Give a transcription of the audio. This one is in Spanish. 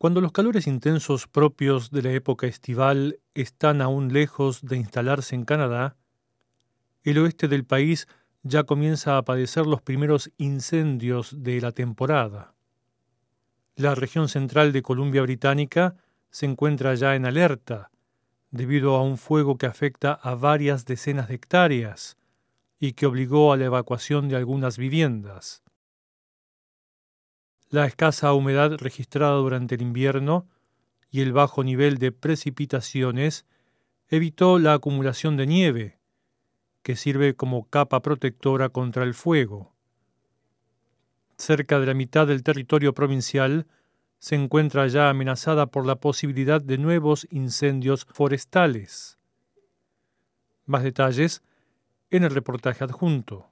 Cuando los calores intensos propios de la época estival están aún lejos de instalarse en Canadá, el oeste del país ya comienza a padecer los primeros incendios de la temporada. La región central de Columbia Británica se encuentra ya en alerta debido a un fuego que afecta a varias decenas de hectáreas y que obligó a la evacuación de algunas viviendas. La escasa humedad registrada durante el invierno y el bajo nivel de precipitaciones evitó la acumulación de nieve, que sirve como capa protectora contra el fuego. Cerca de la mitad del territorio provincial se encuentra ya amenazada por la posibilidad de nuevos incendios forestales. Más detalles en el reportaje adjunto.